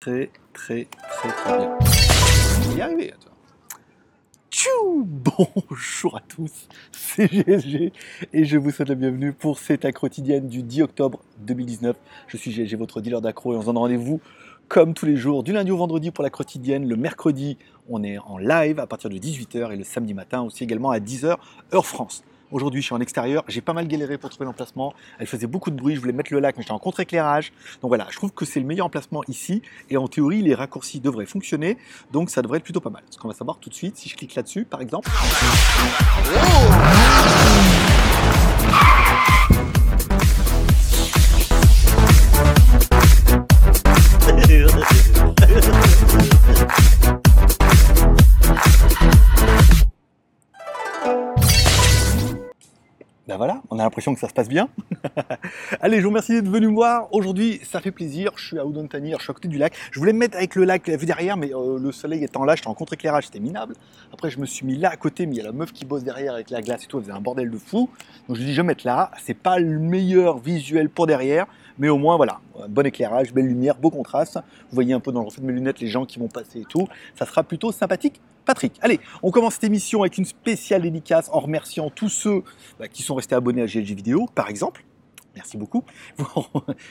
Très, très, très, très bien. Y arriver, attends. Tchou Bonjour à tous, c'est GSG et je vous souhaite la bienvenue pour cette quotidienne du 10 octobre 2019. Je suis GSG, votre dealer d'accro et on se donne rendez-vous comme tous les jours, du lundi au vendredi pour la quotidienne. Le mercredi, on est en live à partir de 18h et le samedi matin aussi également à 10h, heure France. Aujourd'hui, je suis en extérieur. J'ai pas mal galéré pour trouver l'emplacement. Elle faisait beaucoup de bruit. Je voulais mettre le lac, mais j'étais en contre-éclairage. Donc voilà, je trouve que c'est le meilleur emplacement ici. Et en théorie, les raccourcis devraient fonctionner. Donc ça devrait être plutôt pas mal. Ce qu'on va savoir tout de suite, si je clique là-dessus, par exemple. L'impression que ça se passe bien. Allez, je vous remercie d'être venu me voir. Aujourd'hui, ça fait plaisir. Je suis à Oudontanir, je suis à côté du lac. Je voulais me mettre avec le lac la vue derrière, mais euh, le soleil étant là, j'étais en contre-éclairage, c'était minable. Après, je me suis mis là à côté, mais il y a la meuf qui bosse derrière avec la glace et tout, elle faisait un bordel de fou. Donc je dis, je vais mettre là. C'est pas le meilleur visuel pour derrière, mais au moins, voilà, bon éclairage, belle lumière, beau contraste. Vous voyez un peu dans le reflet de mes lunettes les gens qui vont passer et tout. Ça sera plutôt sympathique. Patrick, allez, on commence cette émission avec une spéciale dédicace en remerciant tous ceux bah, qui sont restés abonnés à GLG Vidéo, par exemple. Merci beaucoup.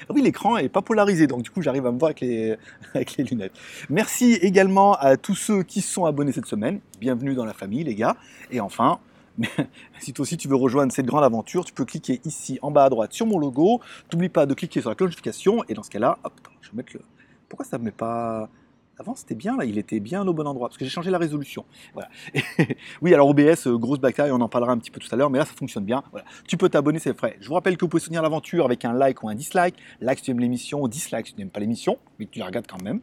oui, l'écran n'est pas polarisé, donc du coup, j'arrive à me voir avec les, avec les lunettes. Merci également à tous ceux qui sont abonnés cette semaine. Bienvenue dans la famille, les gars. Et enfin, si toi aussi tu veux rejoindre cette grande aventure, tu peux cliquer ici en bas à droite sur mon logo. N'oublie pas de cliquer sur la cloche notification. Et dans ce cas-là, hop, je vais mettre le. Pourquoi ça ne met pas. Avant, c'était bien, là, il était bien au bon endroit, parce que j'ai changé la résolution. Voilà. oui, alors OBS, euh, grosse bataille, on en parlera un petit peu tout à l'heure, mais là, ça fonctionne bien. Voilà. Tu peux t'abonner, c'est frais. Je vous rappelle que vous pouvez soutenir l'aventure avec un like ou un dislike. Like si tu aimes l'émission, dislike si tu n'aimes pas l'émission, mais tu la regardes quand même.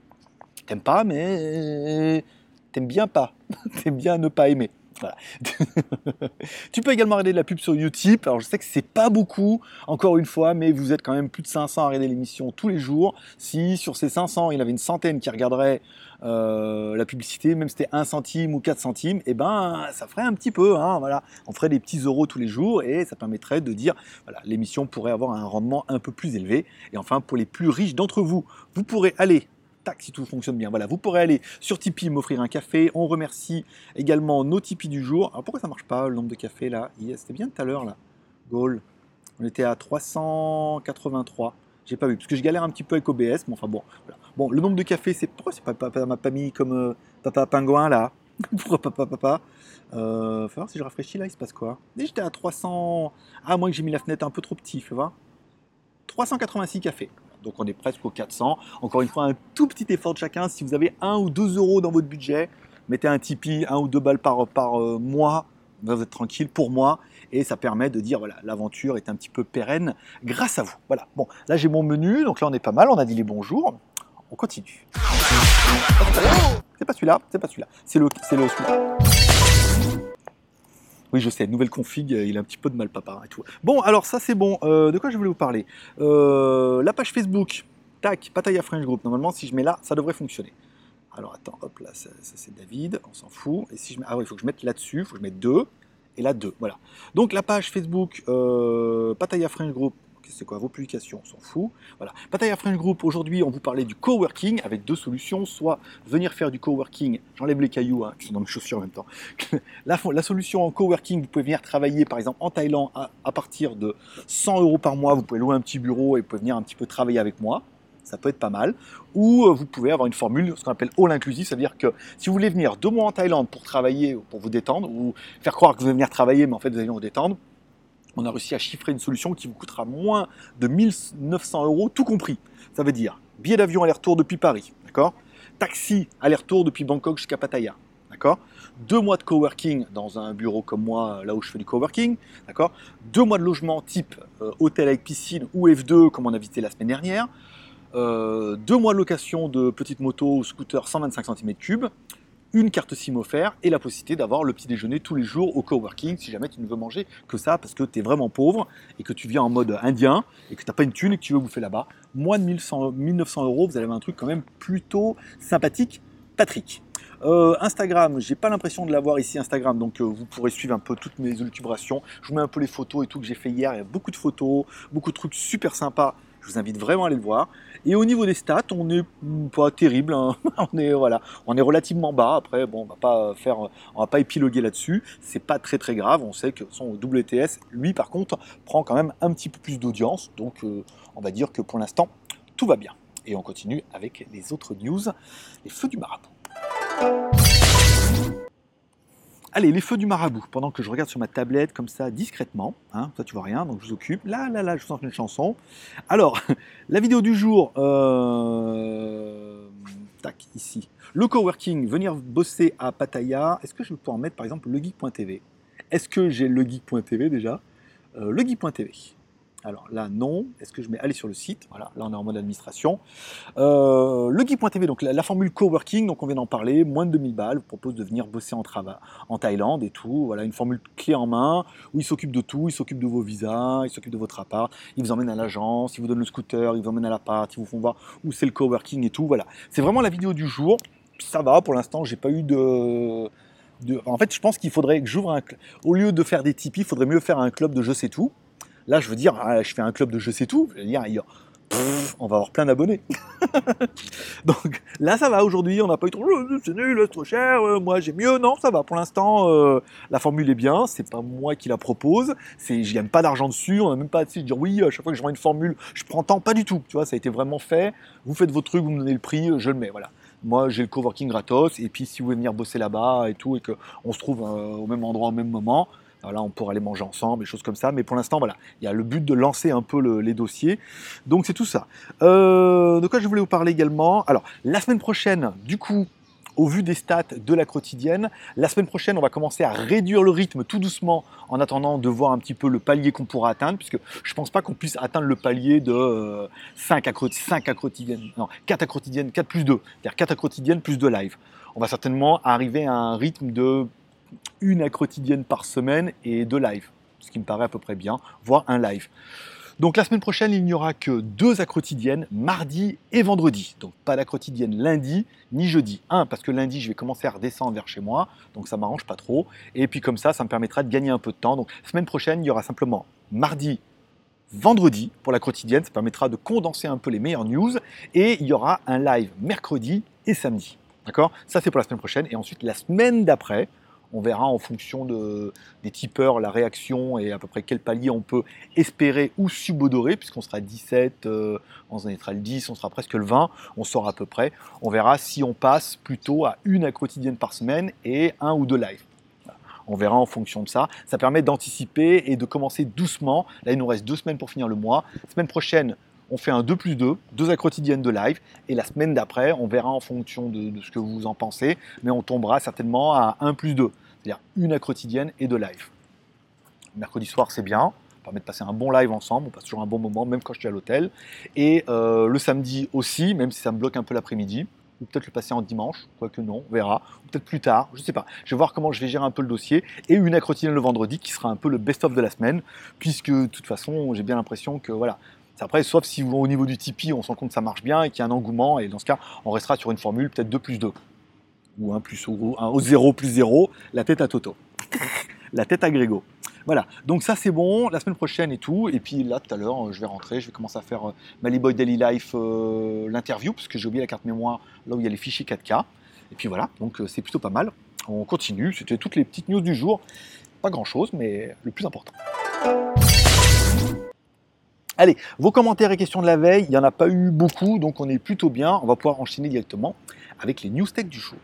T'aimes pas, mais t'aimes bien pas. T'aimes bien ne pas aimer. Tu peux également regarder de la pub sur Utip. Alors je sais que c'est pas beaucoup, encore une fois, mais vous êtes quand même plus de 500 à regarder l'émission tous les jours. Si sur ces 500, il y avait une centaine qui regarderaient euh, la publicité, même si c'était 1 centime ou 4 centimes, et eh ben ça ferait un petit peu. Hein, voilà. On ferait des petits euros tous les jours et ça permettrait de dire voilà, l'émission pourrait avoir un rendement un peu plus élevé. Et enfin, pour les plus riches d'entre vous, vous pourrez aller tac, si tout fonctionne bien. Voilà, vous pourrez aller sur Tipeee m'offrir un café. On remercie également nos Tipeee du jour. Alors pourquoi ça marche pas le nombre de cafés là? C'était bien tout à l'heure là. Goal. On était à 383. J'ai pas vu parce que je galère un petit peu avec OBS, mais enfin bon. Bon, le nombre de cafés, c'est pourquoi c'est pas papa m'a mis comme euh, papa pingouin là? Pourquoi papa papa? Euh, Faut voir si je rafraîchis là, il se passe quoi? J'étais à 300. Ah, moi que j'ai mis la fenêtre un peu trop petit, faut voir. 386 cafés. Donc on est presque aux 400. Encore une fois, un tout petit effort de chacun. Si vous avez 1 ou 2 euros dans votre budget, mettez un Tipeee, 1 ou 2 balles par, euh, mois. Vous êtes tranquille pour moi et ça permet de dire voilà l'aventure est un petit peu pérenne grâce à vous. Voilà. Bon, là j'ai mon menu, donc là on est pas mal, on a dit les bonjours. On continue. C'est pas celui-là, c'est pas celui-là, c'est le, c'est le celui-là. Oui, je sais, nouvelle config, euh, il a un petit peu de mal, papa, et tout. Bon, alors ça, c'est bon. Euh, de quoi je voulais vous parler? Euh, La page Facebook, tac, Pataya French Group. Normalement, si je mets là, ça devrait fonctionner. Alors, attends, hop, là, ça, c'est David, on s'en fout. Et si je mets... Ah oui, il faut que je mette là-dessus, il faut que je mette deux, et là, deux, voilà. Donc, la page Facebook, Pataya French Group, c'est quoi vos publications, on s'en fout. Voilà. Pataya French Group, aujourd'hui, on vous parlait du coworking avec deux solutions, soit venir faire du coworking, j'enlève les cailloux hein, qui sont dans mes chaussures en même temps. la, la, solution en coworking, vous pouvez venir travailler par exemple en Thaïlande à, à, partir de 100 euros par mois, vous pouvez louer un petit bureau et vous pouvez venir un petit peu travailler avec moi. Ça peut être pas mal. Ou euh, vous pouvez avoir une formule, ce qu'on appelle all inclusive, c'est-à-dire que si vous voulez venir deux mois en Thaïlande pour travailler, pour vous détendre, ou faire croire que vous allez venir travailler, mais en fait vous allez vous détendre, on a réussi à chiffrer une solution qui vous coûtera moins de 1900 euros, tout compris. Ça veut dire billet d'avion aller-retour depuis Paris, d'accord? Taxi aller-retour depuis Bangkok jusqu'à Pattaya, Deux mois de coworking dans un bureau comme moi, là où je fais du coworking, Deux mois de logement type euh, hôtel avec piscine ou F2, comme on a visité la semaine dernière. Euh, deux mois de location de petite moto ou scooter 125 cm3 une carte SIM offerte et la possibilité d'avoir le petit déjeuner tous les jours au coworking si jamais tu ne veux manger que ça parce que tu es vraiment pauvre et que tu viens en mode indien et que tu n'as pas une thune et que tu veux bouffer là-bas. Moins de 1100, 1900 euros, vous allez avoir un truc quand même plutôt sympathique. Patrick. Euh, Instagram, j'ai pas l'impression de l'avoir ici Instagram, donc euh, vous pourrez suivre un peu toutes mes élucubrations. Je vous mets un peu les photos et tout que j'ai fait hier. Il y a beaucoup de photos, beaucoup de trucs super sympas Je vous invite vraiment à aller le voir. Et au niveau des stats, on n'est pas terrible. hein. on est voilà, on est relativement bas. Après, bon, on va pas faire, on va pas épiloguer là-dessus. C'est pas très très grave. On sait que son WTS, lui, par contre, prend quand même un petit peu plus d'audience. Donc, euh, on va dire que pour l'instant, tout va bien. Et on continue avec les autres news, les feux du marabout. Allez, les feux du marabout, pendant que je regarde sur ma tablette comme ça discrètement, hein, tu vois rien, donc je vous occupe. Là, là, là, je sens une chanson. Alors, la vidéo du jour, euh, tac, ici. Le coworking, venir bosser à Pattaya. Est-ce que je peux en mettre par exemple legeek.tv Est-ce que j'ai legeek.tv déjà? Euh, Legeek.tv. Alors là, non. Est-ce que je mets aller sur le site? Voilà, là on est en mode administration. Euh, le donc la, formule coworking, donc on vient d'en parler, moins de 2000 balles, vous propose de venir bosser en, en Thaïlande et tout. Voilà, une formule clé en main où il s'occupe de tout, il s'occupe de vos visas, il s'occupe de votre appart, il vous emmène à l'agence, il vous donne le scooter, il vous emmène à l'appart, il vous font voir où c'est le coworking et tout. Voilà, c'est vraiment la vidéo du jour. Ça va, pour l'instant, j'ai pas eu de. De... En fait, je pense qu'il faudrait que j'ouvre un. Au lieu de faire des Tipeee, il faudrait mieux faire un club de je sais tout. Là, je veux dire, ah, je fais un club de je sais tout. Je veux dire, on va avoir plein d'abonnés. Donc là, ça va aujourd'hui. On n'a pas eu trop. C'est nul, c'est trop cher. Euh, moi, j'ai mieux. Non, ça va. Pour l'instant, euh, la formule est bien. C'est pas moi qui la propose. Je gagne pas d'argent dessus. On n'a même pas de dire oui. À chaque fois que je une formule, je prends temps. Pas du tout. Tu vois, ça a été vraiment fait. Vous faites votre truc, vous me donnez le prix, je le mets. Voilà. Moi, j'ai le coworking gratos. Et puis, si vous voulez venir bosser là-bas et tout, et qu'on se trouve euh, au même endroit au même moment, Là, on pourra aller manger ensemble, des choses comme ça. Mais pour l'instant, voilà, il y a le but de lancer un peu le, les dossiers. Donc, c'est tout ça. Euh, de quoi je voulais vous parler également? Alors, la semaine prochaine, du coup, au vu des stats de la quotidienne, la semaine prochaine, on va commencer à réduire le rythme tout doucement en attendant de voir un petit peu le palier qu'on pourra atteindre, puisque je ne pense pas qu'on puisse atteindre le palier de 5 à, 5 à quotidienne, non, 4 à quotidienne, 4 plus 2, c'est-à-dire 4 à quotidienne plus 2 live. On va certainement arriver à un rythme de une à quotidienne par semaine et deux lives, ce qui me paraît à peu près bien, voire un live. Donc la semaine prochaine, il n'y aura que deux quotidiennes, mardi et vendredi. Donc pas quotidienne lundi ni jeudi. Un, parce que lundi, je vais commencer à redescendre vers chez moi, donc ça m'arrange pas trop. Et puis comme ça, ça me permettra de gagner un peu de temps. Donc la semaine prochaine, il y aura simplement mardi, vendredi pour la quotidienne. Ça permettra de condenser un peu les meilleures news. Et il y aura un live mercredi et samedi. D'accord? Ça, c'est pour la semaine prochaine. Et ensuite, la semaine d'après, on verra en fonction de, des tipeurs la réaction et à peu près quel palier on peut espérer ou subodorer, puisqu'on sera 17, euh, on sera le 10, on sera presque le 20, on saura à peu près. On verra si on passe plutôt à une à quotidienne par semaine et un ou deux lives. On verra en fonction de ça. Ça permet d'anticiper et de commencer doucement. Là, il nous reste deux semaines pour finir le mois. Semaine prochaine, on fait un 2 plus 2, deux à quotidienne de live, et la semaine d'après, on verra en fonction de, de, ce que vous en pensez, mais on tombera certainement à 1 plus 2 c'est-à-dire une à quotidienne et deux live. Mercredi soir, c'est bien, permet de passer un bon live ensemble, on passe toujours un bon moment, même quand je suis à l'hôtel. Et euh, le samedi aussi, même si ça me bloque un peu l'après-midi, ou peut-être le passer en dimanche, quoique non, on verra, ou peut-être plus tard, je ne sais pas. Je vais voir comment je vais gérer un peu le dossier, et une quotidienne le vendredi, qui sera un peu le best-of de la semaine, puisque de toute façon, j'ai bien l'impression que voilà, après, sauf si au niveau du Tipeee, on se rend compte que ça marche bien et qu'il y a un engouement, et dans ce cas, on restera sur une formule peut-être 2 plus 2 ou un plus au, un au 0 plus 0, la tête à Toto. la tête à Grégo. Voilà, donc ça c'est bon, la semaine prochaine et tout, et puis là tout à l'heure je vais rentrer, je vais commencer à faire euh, Maliboy Daily Life, euh, l'interview, parce que j'ai oublié la carte mémoire là où il y a les fichiers 4K, et puis voilà, donc euh, c'est plutôt pas mal. On continue, c'était toutes les petites news du jour, pas grand chose, mais le plus important. Allez, vos commentaires et questions de la veille, il n'y en a pas eu beaucoup, donc on est plutôt bien, on va pouvoir enchaîner directement avec les news tech du jour.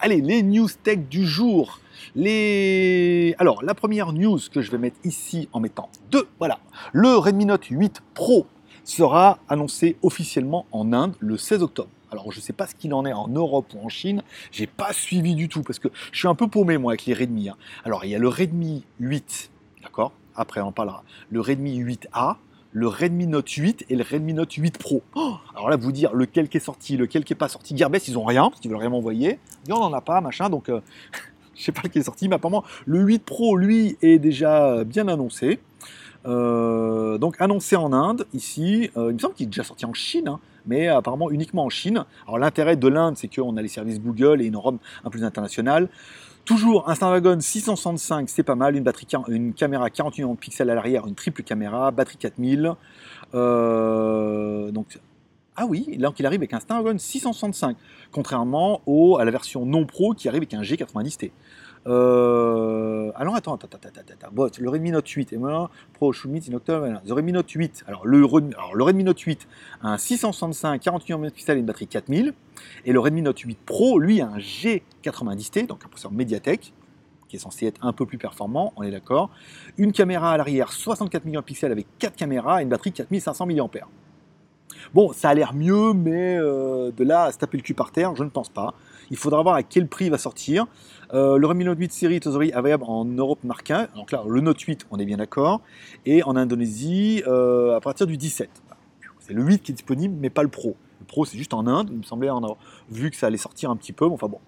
Allez, les news tech du jour. Alors, la première news que je vais mettre ici en mettant deux, voilà. Le Redmi Note 8 Pro sera annoncé officiellement en Inde le 16 octobre. Alors, je ne sais pas ce qu'il en est en Europe ou en Chine. J'ai pas suivi du tout parce que je suis un peu paumé, moi, avec les Redmi. Hein. Alors, il y a le Redmi 8, d'accord? Après, on parlera. Le Redmi 8A, le Redmi Note 8 et le Redmi Note 8 Pro. Oh alors là, vous dire lequel qui est sorti, lequel qui est pas sorti. Gearbest, ils ont rien, parce qu'ils veulent rien m'envoyer. Il on n'en a pas, machin, donc euh, je sais pas lequel est sorti, mais apparemment, le 8 Pro, lui, est déjà bien annoncé. Euh, donc annoncé en Inde, ici, euh, il me semble qu'il est déjà sorti en Chine, hein, mais apparemment uniquement en Chine. Alors l'intérêt de l'Inde, c'est qu'on a les services Google et une Europe un peu plus internationale. Toujours un Snapdragon 665, c'est pas mal, une, batterie, une caméra 48 millions de pixels à l'arrière, une triple caméra, batterie 4000. Euh, donc, ah oui, là il arrive avec un Snapdragon 665, contrairement au, à la version non pro qui arrive avec un G90T. Euh, alors attends, attends, attends, attends, attends. Le Redmi Note 8, et voilà, Pro meet in October. Le Redmi Note 8, alors le, Redmi Note 8 a un 665, 48 millions de pixels et une batterie 4000. Et le Redmi Note 8 Pro, lui, a un G90T, donc un processeur Mediatek, qui est censé être un peu plus performant, on est d'accord. Une caméra à l'arrière, 64 millions avec 4 caméras et une batterie 4500 mAh. Bon, ça a l'air mieux, mais euh, de là à se taper le cul par terre, je ne pense pas. Il faudra voir à quel prix il va sortir. Euh, le Redmi Note 8 série est available en Europe marque 1. Donc là, le Note 8, on est bien d'accord. Et en Indonésie, euh, à partir du 17. C'est le 8 qui est disponible, mais pas le Pro. Le Pro, c'est juste en Inde. Il me semblait en avoir vu que ça allait sortir un petit peu. Enfin bon,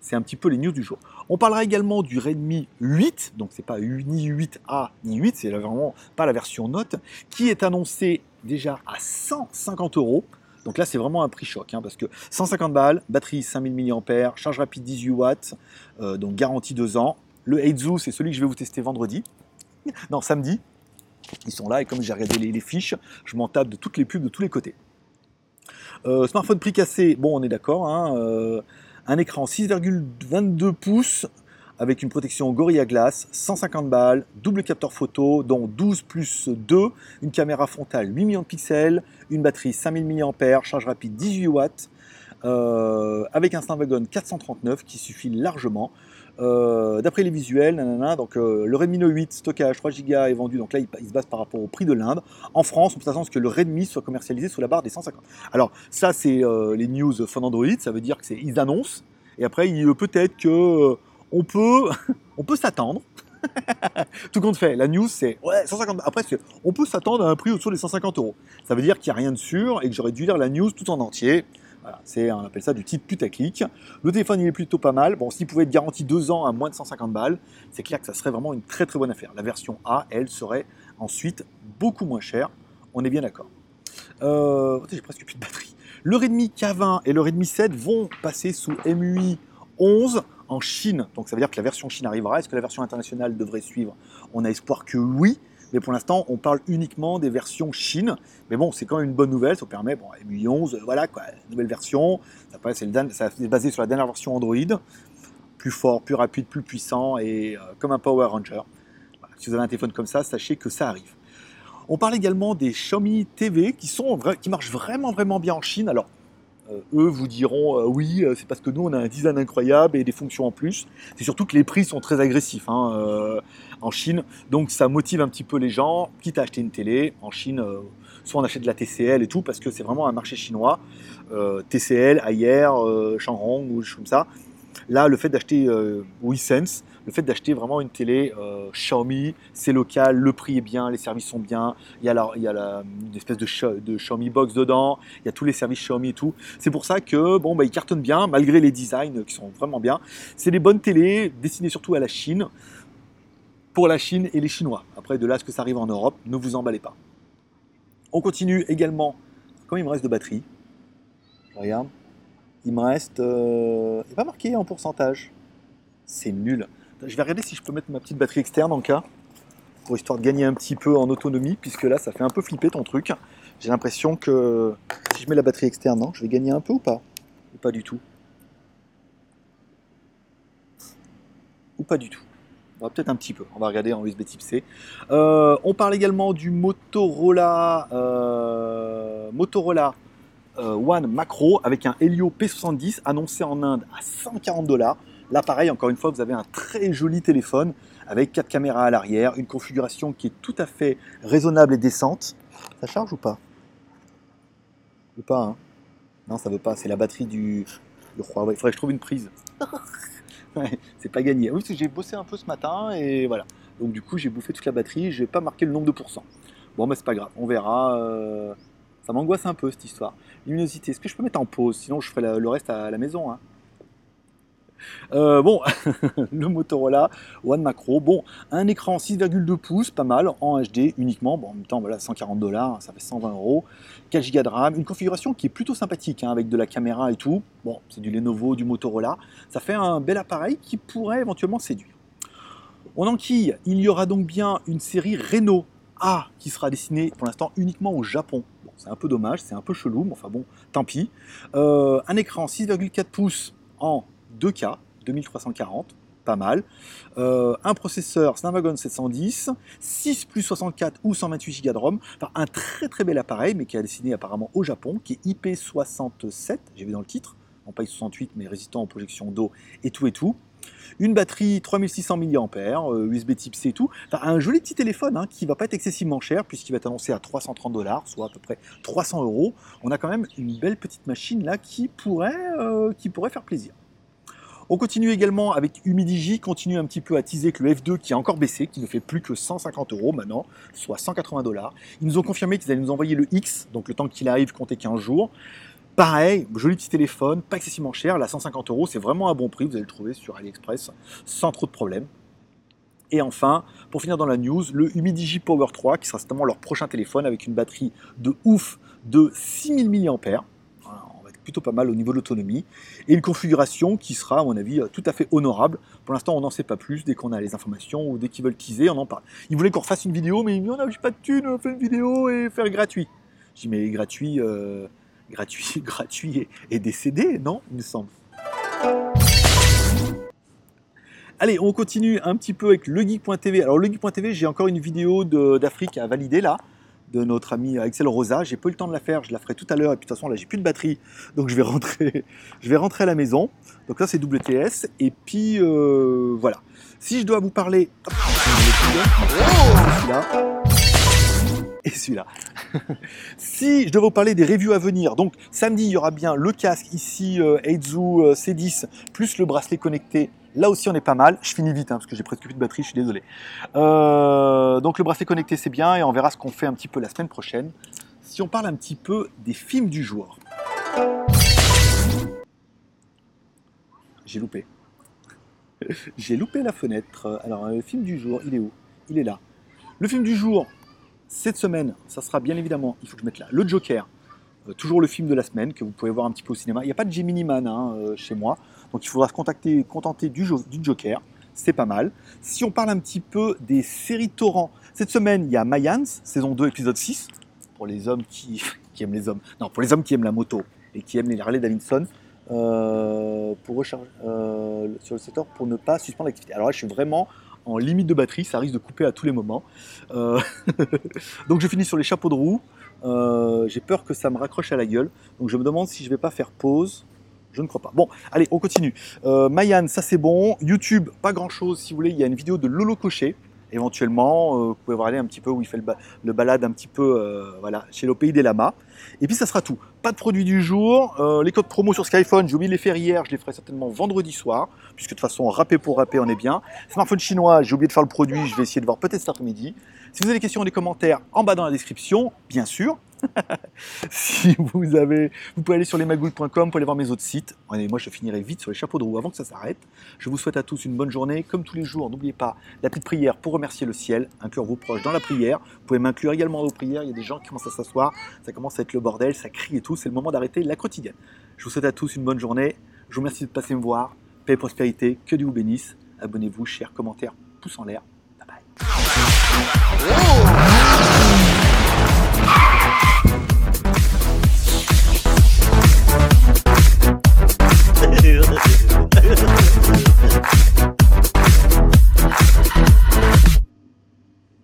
c'est un petit peu les news du jour. On parlera également du Redmi 8, donc c'est pas ni 8A ni 8, c'est vraiment pas la version Note, qui est annoncé déjà à 150 euros. Donc là, c'est vraiment un prix choc, hein, parce que 150 balles, batterie 5000 mAh, charge rapide 18 watts, euh, donc garantie 2 ans. Le Eizu, c'est celui que je vais vous tester vendredi, non, samedi. Ils sont là, et comme j'ai regardé les, fiches, je m'en tape de toutes les pubs de tous les côtés. Euh, smartphone prix cassé, bon, on est d'accord. Hein, euh, un écran 6,22 pouces avec une protection Gorilla Glass, 150 balles, double capteur photo, dont 12 plus 2, une caméra frontale 8 millions de pixels, une batterie 5000 mAh, charge rapide 18 watts, euh, avec un Snapdragon 439 qui suffit largement. Euh, d'après les visuels, donc euh, le Redmi Note 8 stockage 3 Go est vendu, donc là il, se base par rapport au prix de l'Inde. En France, on peut s'attendre que le Redmi soit commercialisé sous la barre des 150. Alors ça c'est les news Phone Android, ça veut dire que ils annoncent, et après peut-être que on peut, on peut s'attendre. Tout compte fait, la news c'est ouais 150. Après, on peut s'attendre à un prix autour des 150 euros. Ça veut dire qu'il n'y a rien de sûr et que j'aurais dû lire la news tout en entier. C'est, on appelle ça du titre putaclic. Le téléphone il est plutôt pas mal. Bon, s'il pouvait être garanti deux ans à moins de 150 balles, c'est clair que ça serait vraiment une très très bonne affaire. La version A, elle, serait ensuite beaucoup moins chère. On est bien d'accord. Euh, j'ai presque plus de batterie. Le Redmi K20 et le Redmi 7 vont passer sous MUI 11 en Chine. Donc ça veut dire que la version Chine arrivera. Est-ce que la version internationale devrait suivre? On a espoir que oui. Mais pour l'instant, on parle uniquement des versions Chine. Mais bon, c'est quand même une bonne nouvelle. Ça permet, bon, MUI 11, voilà, quoi, nouvelle version. Ça, c'est basé sur la dernière version Android. Plus fort, plus rapide, plus puissant et euh, comme un Power Ranger. Si vous avez un téléphone comme ça, sachez que ça arrive. On parle également des Xiaomi TV qui, sont, qui marchent vraiment, vraiment bien en Chine. Alors, euh, eux vous diront euh, oui, euh, c'est parce que nous on a un design incroyable et des fonctions en plus. C'est surtout que les prix sont très agressifs hein, en Chine, donc ça motive un petit peu les gens, quitte à acheter une télé en Chine. soit on achète de la TCL et tout parce que c'est vraiment un marché chinois. TCL, Ayer, Changrong ou comme ça. Là, le fait d'acheter WeSense, le fait d'acheter vraiment une télé euh, Xiaomi, c'est local, le prix est bien, les services sont bien, il y a, la, il y a une espèce de, Xiaomi Box dedans, il y a tous les services Xiaomi et tout. C'est pour ça que bon, bah, ils cartonnent bien, malgré les designs qui sont vraiment bien. C'est des bonnes télés destinées surtout à la Chine, pour la Chine et les Chinois. Après, de là à ce que ça arrive en Europe, ne vous emballez pas. On continue également. Combien il me reste de batterie? Je regarde. Il me reste. Euh, il n'est pas marqué en pourcentage. C'est nul. Je vais regarder si je peux mettre ma petite batterie externe en cas, pour histoire de gagner un petit peu en autonomie, puisque là, ça fait un peu flipper ton truc. J'ai l'impression que si je mets la batterie externe, non, je vais gagner un peu ou pas? Ou pas du tout? Ou pas du tout? Peut-être un petit peu. On va regarder en USB type C. Euh, on parle également du Motorola, euh, Motorola euh, One Macro avec un Helio P70 annoncé en Inde à 140 dollars. Là, pareil, encore une fois, vous avez un très joli téléphone avec quatre caméras à l'arrière, une configuration qui est tout à fait raisonnable et décente. Ça charge ou pas? Ou pas, hein? Non, ça veut pas. C'est la batterie du, du roi. il faudrait que je trouve une prise. c'est pas gagné. Oui, j'ai bossé un peu ce matin et voilà. Donc du coup, j'ai bouffé toute la batterie. Je vais pas marqué le nombre de pourcents. Bon, mais c'est pas grave. On verra. Euh, ça m'angoisse un peu cette histoire. Luminosité. Est-ce que je peux mettre en pause? Sinon, je ferai le reste à la maison. Hein Euh, bon, le Motorola One Macro, bon, un écran 6,2 pouces, pas mal, en HD uniquement, bon, en même temps, voilà, 140 dollars, ça fait 120 euros, 4 Go de RAM, une configuration qui est plutôt sympathique, hein, avec de la caméra et tout, bon, c'est du Lenovo, du Motorola, ça fait un bel appareil qui pourrait éventuellement séduire. En enquille, il y aura donc bien une série Renault A qui sera destinée pour l'instant uniquement au Japon. C'est un peu dommage, c'est un peu chelou, mais enfin bon, tant pis. Euh, un écran 6,4 pouces en 2K, 2340, pas mal. Euh, un processeur Snapdragon 710, 6 plus 64 ou 128 Go de ROM. Enfin, un très très bel appareil, mais qui est dessiné apparemment au Japon, qui est IP67, j'ai vu dans le titre, non pas I68, mais résistant aux projections d'eau et tout et tout. Une batterie 3600 mAh, USB type C et tout. Enfin, un joli petit téléphone hein, qui va pas être excessivement cher puisqu'il va être annoncé à 330 dollars, soit à peu près 300 euros. On a quand même une belle petite machine là qui pourrait, euh, qui pourrait faire plaisir. On continue également avec Humidigi, continue un petit peu à teaser que le F2 qui a encore baissé, qui ne fait plus que 150 euros maintenant, soit 180 dollars. Ils nous ont confirmé qu'ils allaient nous envoyer le X, donc le temps qu'il arrive, compter 15 jours. Pareil, joli petit téléphone, pas excessivement cher, là 150 euros, c'est vraiment un bon prix, vous allez le trouver sur AliExpress sans trop de problèmes. Et enfin, pour finir dans la news, le Humidigi Power 3 qui sera certainement leur prochain téléphone avec une batterie de ouf de 6000 mAh plutôt pas mal au niveau de l'autonomie. Et une configuration qui sera, à mon avis, tout à fait honorable. Pour l'instant, on n'en sait pas plus. Dès qu'on a les informations ou dès qu'ils veulent teaser, on en parle. Ils voulaient qu'on refasse une vidéo, mais ils me disent, on n'a pas de thunes, on fait une vidéo et faire gratuit. Je dis, mais gratuit, euh, gratuit, gratuit et, décédé, non Il me semble. Allez, on continue un petit peu avec legeek.tv. Alors, legeek.tv, j'ai encore une vidéo d'Afrique à valider là de notre ami Axel Rosa. J'ai pas eu le temps de la faire, je la ferai tout à l'heure. Et puis de toute façon, là, j'ai plus de batterie, donc je vais rentrer, je vais rentrer à la maison. Donc là, c'est WTS. Et puis euh, voilà. Si je dois vous parler, et celui-là. si je dois vous parler des reviews à venir, donc samedi, il y aura bien le casque ici, euh, Eizu euh, C10, plus le bracelet connecté Là aussi, on est pas mal. Je finis vite hein, parce que j'ai presque plus de batterie, je suis désolé. Euh, donc le bracelet connecté, c'est bien et on verra ce qu'on fait un petit peu la semaine prochaine. Si on parle un petit peu des films du jour. J'ai loupé. j'ai loupé la fenêtre. Alors, le film du jour, il est où? Il est là. Le film du jour, cette semaine, ça sera bien évidemment, il faut que je mette là, le Joker. Euh, toujours le film de la semaine que vous pouvez voir un petit peu au cinéma. Il n'y a pas de Gemini Man hein, euh, chez moi, donc il faudra se contacter, contenter du, Joker. C'est pas mal. Si on parle un petit peu des séries torrents, cette semaine, il y a Mayans, saison 2, épisode 6, pour les hommes qui, qui, aiment les hommes. Non, pour les hommes qui aiment la moto et qui aiment les Harley Davidson. Euh, pour recharger sur le secteur pour ne pas suspendre l'activité. Alors là, je suis vraiment en limite de batterie, ça risque de couper à tous les moments. donc je finis sur les chapeaux de roue. Euh, j'ai peur que ça me raccroche à la gueule. Donc je me demande si je vais pas faire pause. Je ne crois pas. Bon, allez, on continue. Euh, ça c'est bon. YouTube, pas grand chose. Si vous voulez, il y a une vidéo de Lolo Cochet. Éventuellement, euh, vous pouvez voir aller un petit peu où il fait le, balade un petit peu euh, voilà, chez le des lamas. Et puis ça sera tout. Pas de produits du jour. les codes promo sur Skyphone, j'ai oublié de les faire hier. Je les ferai certainement vendredi soir. Puisque de toute façon, râper pour râper, on est bien. Smartphone chinois, j'ai oublié de faire le produit. Je vais essayer de voir peut-être cet après-midi. Si vous avez des questions, des commentaires, en bas dans la description, bien sûr. si vous avez, vous pouvez aller sur lesmagouilles.com pour aller voir mes autres sites. moi, je finirai vite sur les chapeaux de roue avant que ça s'arrête. Je vous souhaite à tous une bonne journée. Comme tous les jours, n'oubliez pas la petite prière pour remercier le ciel. Inclure vos proches dans la prière. Vous pouvez m'inclure également vos prières. Il y a des gens qui commencent à s'asseoir. Ça commence à être le bordel, ça crie et tout. C'est le moment d'arrêter la quotidienne. Je vous souhaite à tous une bonne journée. Je vous remercie de passer me voir. Paix et prospérité. Que Dieu vous bénisse. Abonnez-vous, chers commentaires, pouce en l'air. Bye bye. Ooh.